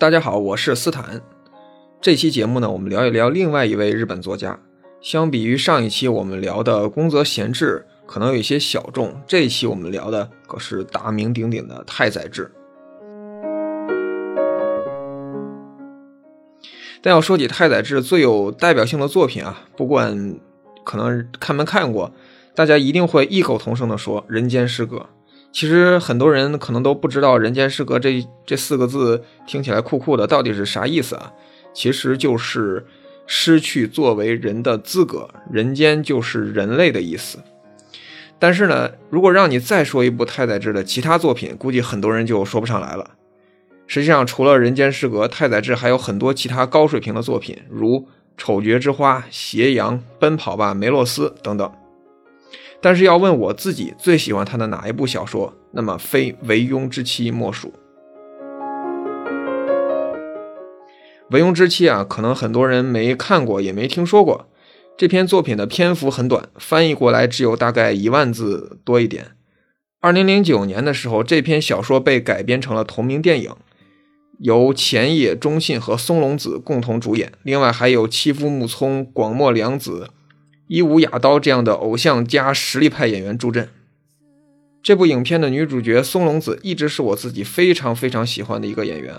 大家好，我是斯坦。这期节目呢，我们聊一聊另外一位日本作家。相比于上一期我们聊的宫泽贤治，可能有一些小众。这一期我们聊的可是大名鼎鼎的太宰治。但要说起太宰治最有代表性的作品啊，不管可能看没看过，大家一定会异口同声的说《人间失格》。其实很多人可能都不知道“人间失格”这这四个字听起来酷酷的，到底是啥意思啊？其实就是失去作为人的资格。人间就是人类的意思。但是呢，如果让你再说一部太宰治的其他作品，估计很多人就说不上来了。实际上，除了《人间失格》，太宰治还有很多其他高水平的作品，如《丑角之花》《斜阳》《奔跑吧梅洛斯》等等。但是要问我自己最喜欢他的哪一部小说，那么非《惟庸之妻》莫属。《惟庸之妻》啊，可能很多人没看过，也没听说过。这篇作品的篇幅很短，翻译过来只有大概一万字多一点。二零零九年的时候，这篇小说被改编成了同名电影。由前野忠信和松隆子共同主演，另外还有妻夫木聪、广末凉子、伊武雅刀这样的偶像加实力派演员助阵。这部影片的女主角松隆子一直是我自己非常非常喜欢的一个演员，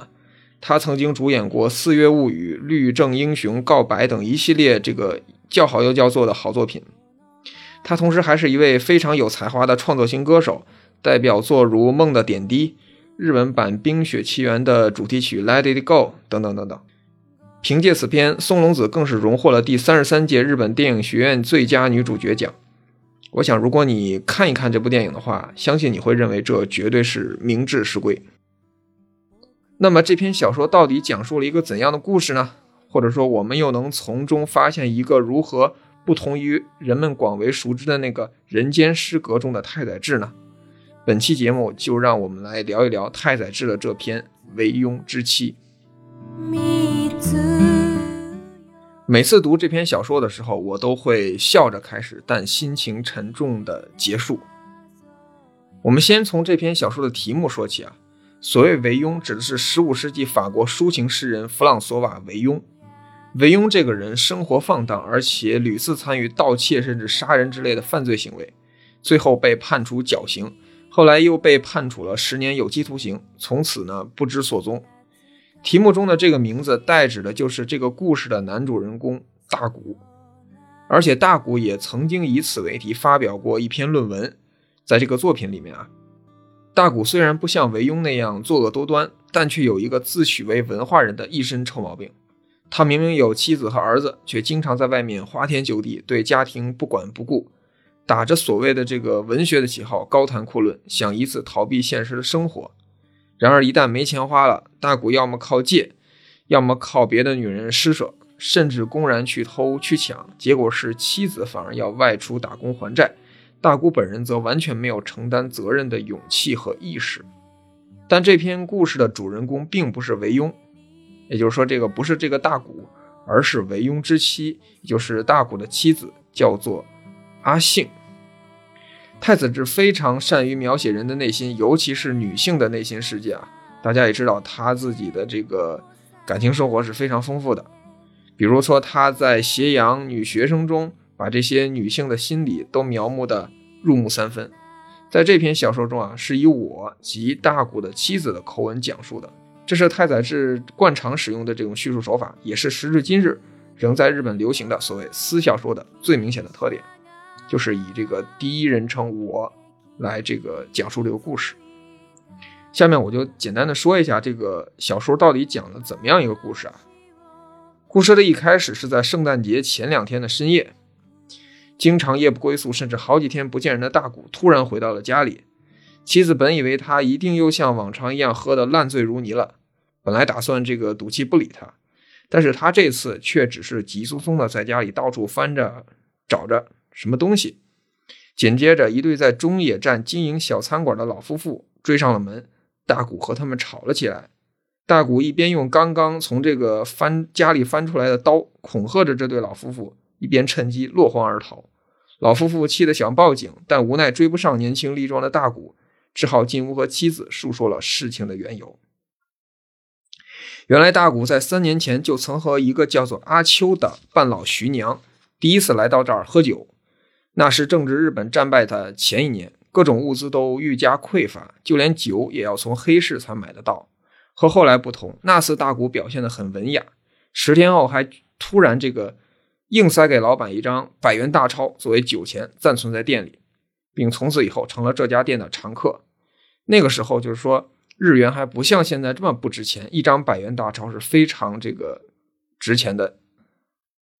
她曾经主演过《四月物语》《律政英雄》《告白》等一系列这个叫好又叫座的好作品。她同时还是一位非常有才华的创作型歌手，代表作如《梦的点滴》。日文版《冰雪奇缘》的主题曲《Let It Go》等等等等，凭借此片，松隆子更是荣获了第三十三届日本电影学院最佳女主角奖。我想，如果你看一看这部电影的话，相信你会认为这绝对是名至实归。那么，这篇小说到底讲述了一个怎样的故事呢？或者说，我们又能从中发现一个如何不同于人们广为熟知的那个人间失格中的太宰治呢？本期节目就让我们来聊一聊太宰治的这篇《为庸之妻》。每次读这篇小说的时候，我都会笑着开始，但心情沉重的结束。我们先从这篇小说的题目说起啊。所谓惟庸，指的是15世纪法国抒情诗人弗朗索瓦·惟庸。惟庸这个人生活放荡，而且屡次参与盗窃甚至杀人之类的犯罪行为，最后被判处绞刑。后来又被判处了十年有期徒刑，从此呢不知所踪。题目中的这个名字代指的就是这个故事的男主人公大谷，而且大谷也曾经以此为题发表过一篇论文。在这个作品里面啊，大谷虽然不像韦庸那样作恶多端，但却有一个自诩为文化人的一身臭毛病。他明明有妻子和儿子，却经常在外面花天酒地，对家庭不管不顾。打着所谓的这个文学的旗号，高谈阔论，想以此逃避现实的生活。然而一旦没钱花了，大谷要么靠借，要么靠别的女人施舍，甚至公然去偷去抢。结果是妻子反而要外出打工还债，大谷本人则完全没有承担责任的勇气和意识。但这篇故事的主人公并不是韦庸，也就是说，这个不是这个大谷，而是韦庸之妻，也就是大谷的妻子，叫做。阿信，太宰治非常善于描写人的内心，尤其是女性的内心世界啊。大家也知道，他自己的这个感情生活是非常丰富的。比如说，他在《斜阳女学生》中，把这些女性的心理都描摹的入木三分。在这篇小说中啊，是以我及大谷的妻子的口吻讲述的，这是太宰治惯常使用的这种叙述手法，也是时至今日仍在日本流行的所谓私小说的最明显的特点。就是以这个第一人称我来这个讲述这个故事。下面我就简单的说一下这个小说到底讲了怎么样一个故事啊？故事的一开始是在圣诞节前两天的深夜，经常夜不归宿，甚至好几天不见人的大谷突然回到了家里。妻子本以为他一定又像往常一样喝得烂醉如泥了，本来打算这个赌气不理他，但是他这次却只是急匆匆的在家里到处翻着找着。什么东西？紧接着，一对在中野站经营小餐馆的老夫妇追上了门，大谷和他们吵了起来。大谷一边用刚刚从这个翻家里翻出来的刀恐吓着这对老夫妇，一边趁机落荒而逃。老夫妇气得想报警，但无奈追不上年轻力壮的大谷，只好进屋和妻子述说了事情的缘由。原来大谷在三年前就曾和一个叫做阿秋的半老徐娘第一次来到这儿喝酒。那是正值日本战败的前一年，各种物资都愈加匮乏，就连酒也要从黑市才买得到。和后来不同，那次大谷表现得很文雅，十天后还突然这个硬塞给老板一张百元大钞作为酒钱暂存在店里，并从此以后成了这家店的常客。那个时候就是说日元还不像现在这么不值钱，一张百元大钞是非常这个值钱的。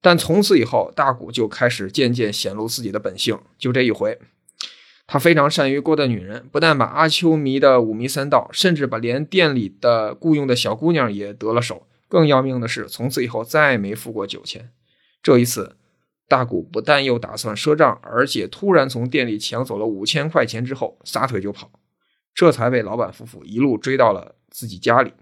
但从此以后，大谷就开始渐渐显露自己的本性。就这一回，他非常善于勾搭女人，不但把阿秋迷得五迷三道，甚至把连店里的雇佣的小姑娘也得了手。更要命的是，从此以后再没付过酒钱。这一次，大谷不但又打算赊账，而且突然从店里抢走了五千块钱之后，撒腿就跑，这才被老板夫妇一路追到了自己家里。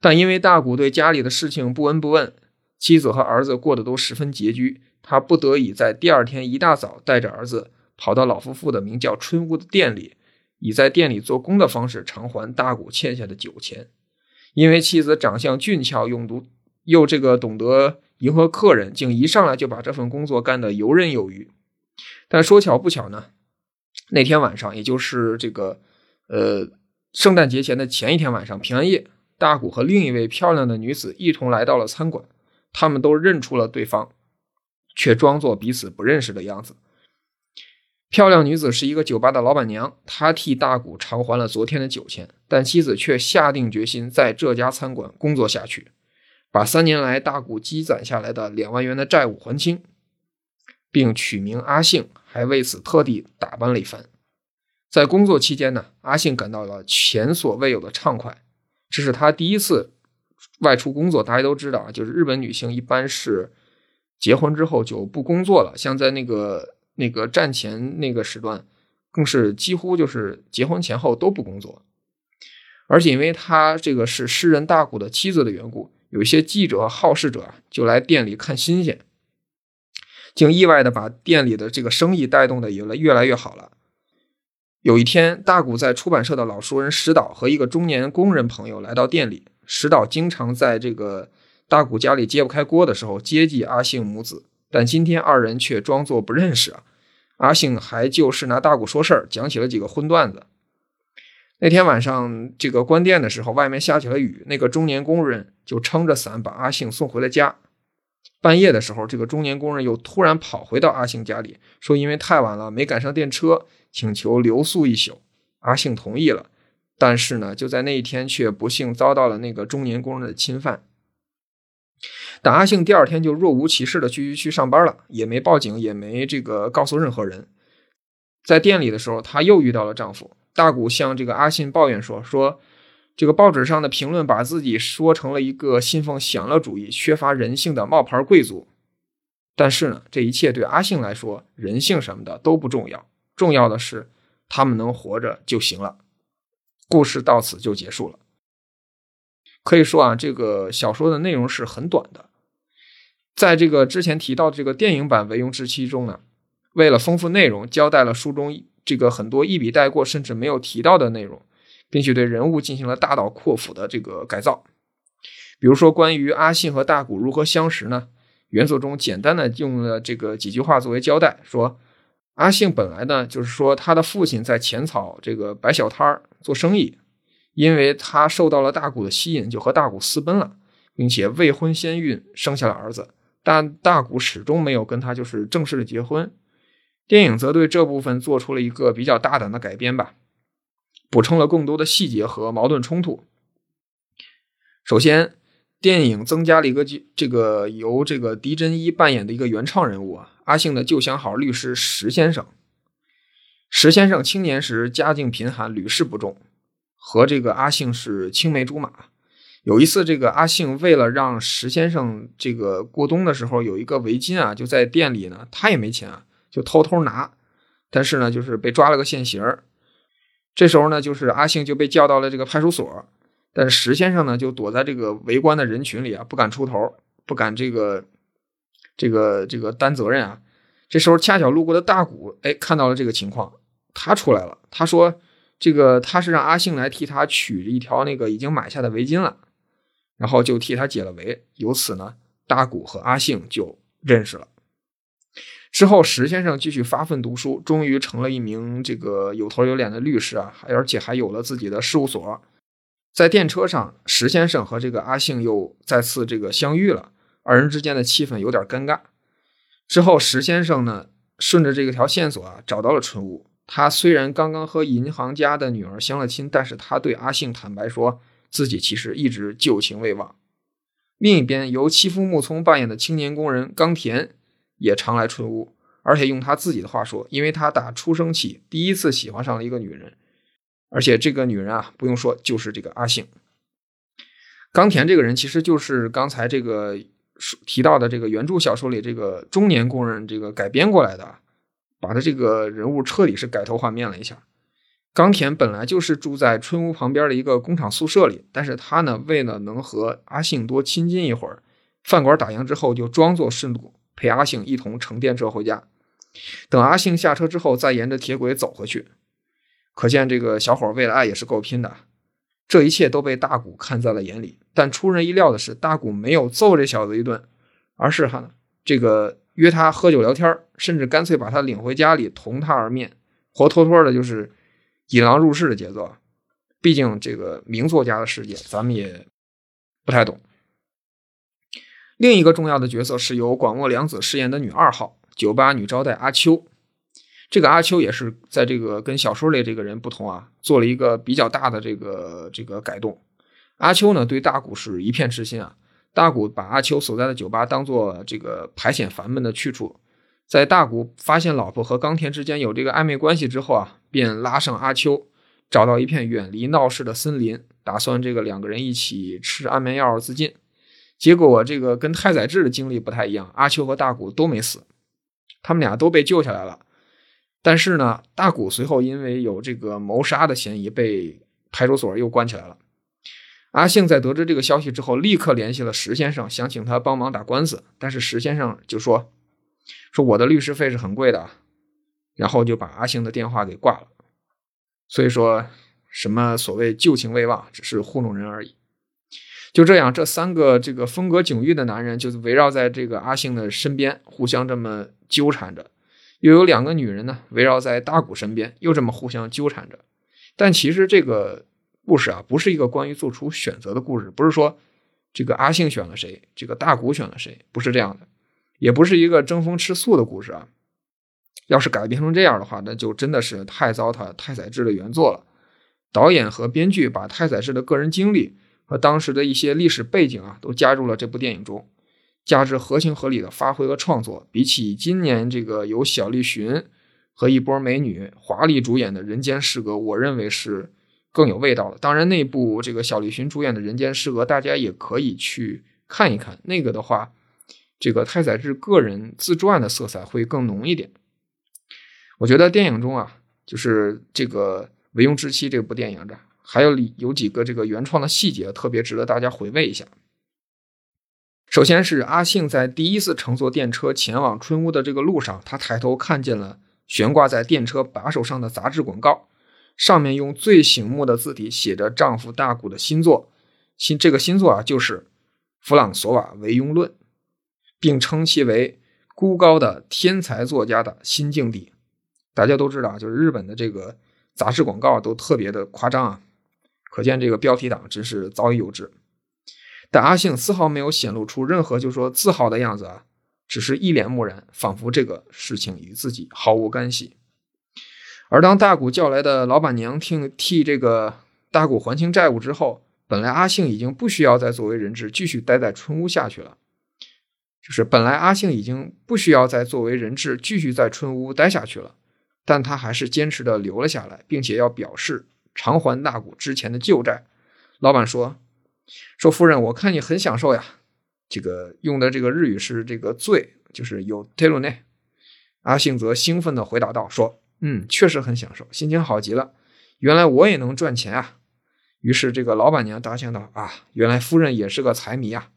但因为大谷对家里的事情不闻不问。妻子和儿子过得都十分拮据，他不得已在第二天一大早带着儿子跑到老夫妇的名叫春屋的店里，以在店里做工的方式偿还大谷欠下的酒钱。因为妻子长相俊俏，用读又这个懂得迎合客人，竟一上来就把这份工作干得游刃有余。但说巧不巧呢，那天晚上，也就是这个呃圣诞节前的前一天晚上，平安夜，大谷和另一位漂亮的女子一同来到了餐馆。他们都认出了对方，却装作彼此不认识的样子。漂亮女子是一个酒吧的老板娘，她替大谷偿还了昨天的酒钱，但妻子却下定决心在这家餐馆工作下去，把三年来大谷积攒下来的两万元的债务还清，并取名阿信，还为此特地打扮了一番。在工作期间呢，阿信感到了前所未有的畅快，这是他第一次。外出工作，大家都知道啊，就是日本女性一般是结婚之后就不工作了，像在那个那个战前那个时段，更是几乎就是结婚前后都不工作。而且因为他这个是诗人大谷的妻子的缘故，有一些记者好事者就来店里看新鲜，竟意外的把店里的这个生意带动的也越来越好了。有一天，大谷在出版社的老熟人石岛和一个中年工人朋友来到店里。石岛经常在这个大谷家里揭不开锅的时候接济阿信母子，但今天二人却装作不认识啊。阿信还就是拿大谷说事儿，讲起了几个荤段子。那天晚上这个关店的时候，外面下起了雨，那个中年工人就撑着伞把阿信送回了家。半夜的时候，这个中年工人又突然跑回到阿信家里，说因为太晚了没赶上电车，请求留宿一宿。阿信同意了。但是呢，就在那一天，却不幸遭到了那个中年工人的侵犯。但阿信第二天就若无其事的去去上班了，也没报警，也没这个告诉任何人。在店里的时候，她又遇到了丈夫大谷，向这个阿信抱怨说：“说这个报纸上的评论把自己说成了一个信奉享乐主义、缺乏人性的冒牌贵族。但是呢，这一切对阿信来说，人性什么的都不重要，重要的是他们能活着就行了。”故事到此就结束了。可以说啊，这个小说的内容是很短的。在这个之前提到的这个电影版《唯庸之妻》中呢，为了丰富内容，交代了书中这个很多一笔带过甚至没有提到的内容，并且对人物进行了大刀阔斧的这个改造。比如说，关于阿信和大古如何相识呢？原作中简单的用了这个几句话作为交代，说。阿信本来呢，就是说他的父亲在浅草这个摆小摊儿做生意，因为他受到了大谷的吸引，就和大谷私奔了，并且未婚先孕，生下了儿子。但大谷始终没有跟他就是正式的结婚。电影则对这部分做出了一个比较大胆的改编吧，补充了更多的细节和矛盾冲突。首先，电影增加了一个这个由这个狄真一扮演的一个原创人物啊。阿信的旧相好律师石先生，石先生青年时家境贫寒，屡试不中，和这个阿信是青梅竹马。有一次，这个阿信为了让石先生这个过冬的时候有一个围巾啊，就在店里呢，他也没钱啊，就偷偷拿，但是呢，就是被抓了个现行这时候呢，就是阿信就被叫到了这个派出所，但是石先生呢，就躲在这个围观的人群里啊，不敢出头，不敢这个。这个这个担责任啊，这时候恰巧路过的大谷，哎，看到了这个情况，他出来了。他说：“这个他是让阿信来替他取一条那个已经买下的围巾了，然后就替他解了围。由此呢，大谷和阿信就认识了。之后，石先生继续发奋读书，终于成了一名这个有头有脸的律师啊，而且还有了自己的事务所。在电车上，石先生和这个阿信又再次这个相遇了，二人之间的气氛有点尴尬。之后，石先生呢，顺着这个条线索啊，找到了春屋。他虽然刚刚和银行家的女儿相了亲，但是他对阿信坦白说自己其实一直旧情未忘。另一边，由妻夫木聪扮演的青年工人冈田也常来春屋，而且用他自己的话说，因为他打出生起第一次喜欢上了一个女人，而且这个女人啊，不用说，就是这个阿信。冈田这个人其实就是刚才这个提到的这个原著小说里这个中年工人这个改编过来的。把他这个人物彻底是改头换面了一下。冈田本来就是住在春屋旁边的一个工厂宿舍里，但是他呢，为了能和阿信多亲近一会儿，饭馆打烊之后就装作顺路陪阿信一同乘电车回家。等阿信下车之后，再沿着铁轨走回去。可见这个小伙为了爱也是够拼的。这一切都被大谷看在了眼里，但出人意料的是，大谷没有揍这小子一顿，而是哈这个。约他喝酒聊天，甚至干脆把他领回家里同他而眠，活脱脱的就是引狼入室的节奏。毕竟这个名作家的世界，咱们也不太懂。另一个重要的角色是由广末凉子饰演的女二号酒吧女招待阿秋。这个阿秋也是在这个跟小说里这个人不同啊，做了一个比较大的这个这个改动。阿秋呢，对大谷是一片痴心啊。大谷把阿秋所在的酒吧当做这个排遣烦闷的去处，在大谷发现老婆和冈田之间有这个暧昧关系之后啊，便拉上阿秋，找到一片远离闹市的森林，打算这个两个人一起吃安眠药自尽。结果这个跟太宰治的经历不太一样，阿秋和大谷都没死，他们俩都被救下来了。但是呢，大谷随后因为有这个谋杀的嫌疑，被派出所又关起来了。阿信在得知这个消息之后，立刻联系了石先生，想请他帮忙打官司。但是石先生就说：“说我的律师费是很贵的。”然后就把阿信的电话给挂了。所以说什么所谓旧情未忘，只是糊弄人而已。就这样，这三个这个风格迥异的男人，就是围绕在这个阿信的身边，互相这么纠缠着。又有两个女人呢，围绕在大谷身边，又这么互相纠缠着。但其实这个。故事啊，不是一个关于做出选择的故事，不是说这个阿信选了谁，这个大谷选了谁，不是这样的，也不是一个争风吃醋的故事啊。要是改编成这样的话，那就真的是太糟蹋太宰治的原作了。导演和编剧把太宰治的个人经历和当时的一些历史背景啊，都加入了这部电影中，加之合情合理的发挥和创作，比起今年这个由小栗旬和一波美女华丽主演的《人间失格》，我认为是。更有味道了。当然，那部这个小栗旬主演的《人间失格》，大家也可以去看一看。那个的话，这个太宰治个人自传的色彩会更浓一点。我觉得电影中啊，就是这个《唯庸之妻》这部电影的，还有有几个这个原创的细节，特别值得大家回味一下。首先是阿信在第一次乘坐电车前往春屋的这个路上，他抬头看见了悬挂在电车把手上的杂志广告。上面用最醒目的字体写着丈夫大谷的新作，新这个新作啊就是《弗朗索瓦维庸论》，并称其为孤高的天才作家的新境地。大家都知道，就是日本的这个杂志广告都特别的夸张啊，可见这个标题党真是早已有之。但阿信丝毫没有显露出任何就说自豪的样子啊，只是一脸漠然，仿佛这个事情与自己毫无干系。而当大谷叫来的老板娘替替这个大谷还清债务之后，本来阿信已经不需要再作为人质继续待在春屋下去了。就是本来阿信已经不需要再作为人质继续在春屋待下去了，但他还是坚持的留了下来，并且要表示偿还大谷之前的旧债。老板说：“说夫人，我看你很享受呀。”这个用的这个日语是这个“醉”，就是有 telu 内。阿信则兴奋的回答道：“说。”嗯，确实很享受，心情好极了。原来我也能赚钱啊！于是这个老板娘答应道：“啊，原来夫人也是个财迷啊！”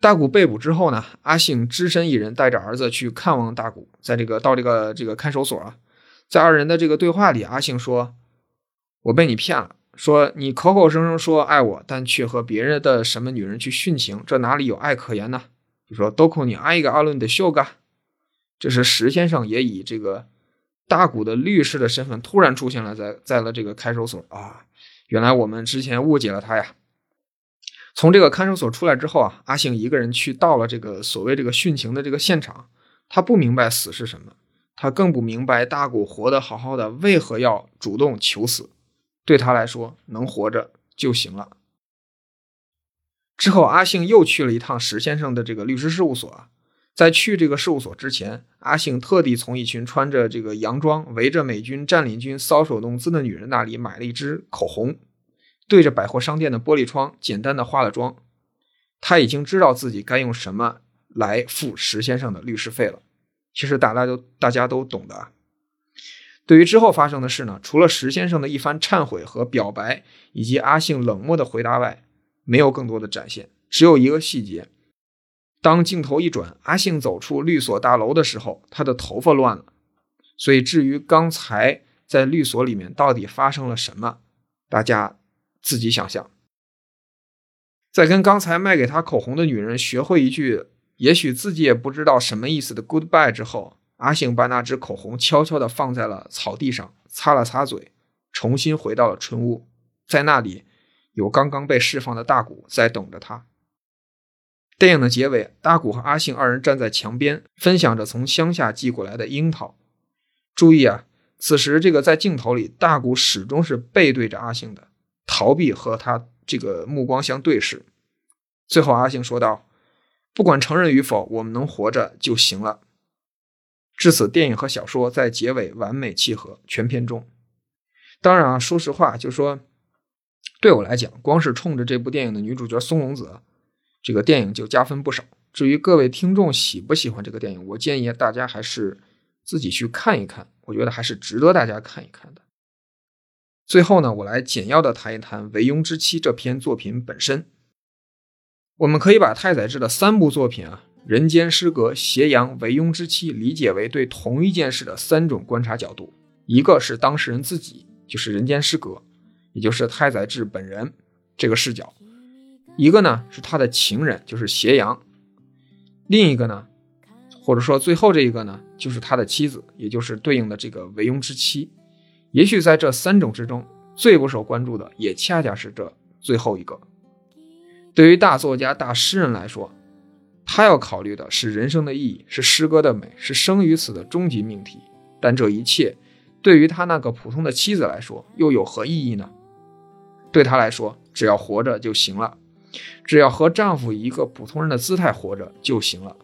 大谷被捕之后呢，阿信只身一人带着儿子去看望大谷，在这个到这个这个看守所啊，在二人的这个对话里，阿信说：“我被你骗了，说你口口声声说爱我，但却和别人的什么女人去殉情，这哪里有爱可言呢？就说都靠你爱一个阿伦的秀嘎。这时石先生也以这个大谷的律师的身份突然出现了在在了这个看守所啊！原来我们之前误解了他呀。从这个看守所出来之后啊，阿信一个人去到了这个所谓这个殉情的这个现场，他不明白死是什么，他更不明白大谷活得好好的为何要主动求死。对他来说，能活着就行了。之后，阿信又去了一趟石先生的这个律师事务所。在去这个事务所之前，阿信特地从一群穿着这个洋装、围着美军占领军搔首弄姿的女人那里买了一支口红，对着百货商店的玻璃窗简单的化了妆。他已经知道自己该用什么来付石先生的律师费了。其实大家都大家都懂的。对于之后发生的事呢，除了石先生的一番忏悔和表白，以及阿信冷漠的回答外，没有更多的展现。只有一个细节。当镜头一转，阿信走出律所大楼的时候，他的头发乱了。所以，至于刚才在律所里面到底发生了什么，大家自己想象。在跟刚才卖给他口红的女人学会一句也许自己也不知道什么意思的 “goodbye” 之后，阿信把那支口红悄悄地放在了草地上，擦了擦嘴，重新回到了春屋。在那里，有刚刚被释放的大谷在等着他。电影的结尾，大谷和阿信二人站在墙边，分享着从乡下寄过来的樱桃。注意啊，此时这个在镜头里，大谷始终是背对着阿信的，逃避和他这个目光相对视。最后，阿信说道：“不管承认与否，我们能活着就行了。”至此，电影和小说在结尾完美契合，全片中。当然啊，说实话，就说对我来讲，光是冲着这部电影的女主角松隆子。这个电影就加分不少。至于各位听众喜不喜欢这个电影，我建议大家还是自己去看一看。我觉得还是值得大家看一看的。最后呢，我来简要的谈一谈《惟庸之妻》这篇作品本身。我们可以把太宰治的三部作品啊，《人间失格》《斜阳》《为庸之妻》理解为对同一件事的三种观察角度：一个是当事人自己，就是人间失格，也就是太宰治本人这个视角。一个呢是他的情人，就是斜阳；另一个呢，或者说最后这一个呢，就是他的妻子，也就是对应的这个为庸之妻。也许在这三种之中，最不受关注的，也恰恰是这最后一个。对于大作家、大诗人来说，他要考虑的是人生的意义，是诗歌的美，是生与死的终极命题。但这一切，对于他那个普通的妻子来说，又有何意义呢？对他来说，只要活着就行了。只要和丈夫以一个普通人的姿态活着就行了。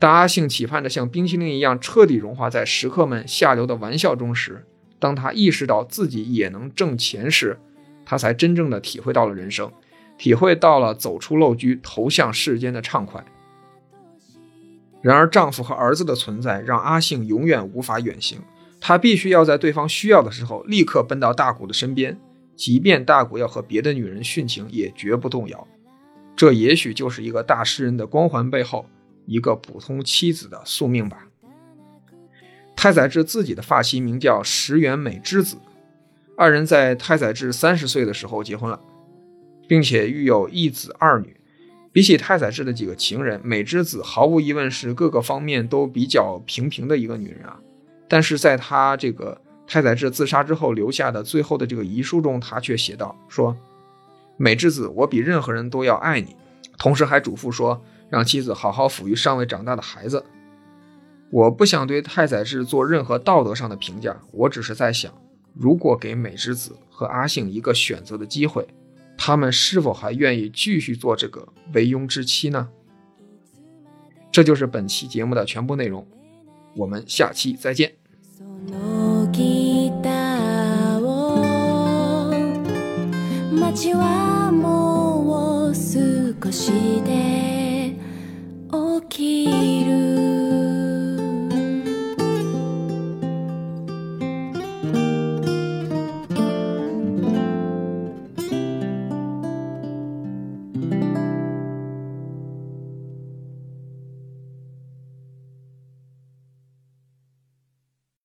当阿信期盼着像冰淇淋一样彻底融化在食客们下流的玩笑中时，当他意识到自己也能挣钱时，他才真正的体会到了人生，体会到了走出陋居、投向世间的畅快。然而，丈夫和儿子的存在让阿信永远无法远行，他必须要在对方需要的时候立刻奔到大谷的身边。即便大谷要和别的女人殉情，也绝不动摇。这也许就是一个大诗人的光环背后，一个普通妻子的宿命吧。太宰治自己的发妻名叫石原美之子，二人在太宰治三十岁的时候结婚了，并且育有一子二女。比起太宰治的几个情人，美智子毫无疑问是各个方面都比较平平的一个女人啊。但是在她这个。太宰治自杀之后留下的最后的这个遗书中，他却写道：“说美智子，我比任何人都要爱你。”同时还嘱咐说，让妻子好好抚育尚未长大的孩子。我不想对太宰治做任何道德上的评价，我只是在想，如果给美智子和阿信一个选择的机会，他们是否还愿意继续做这个为庸之妻呢？这就是本期节目的全部内容我们下期再见。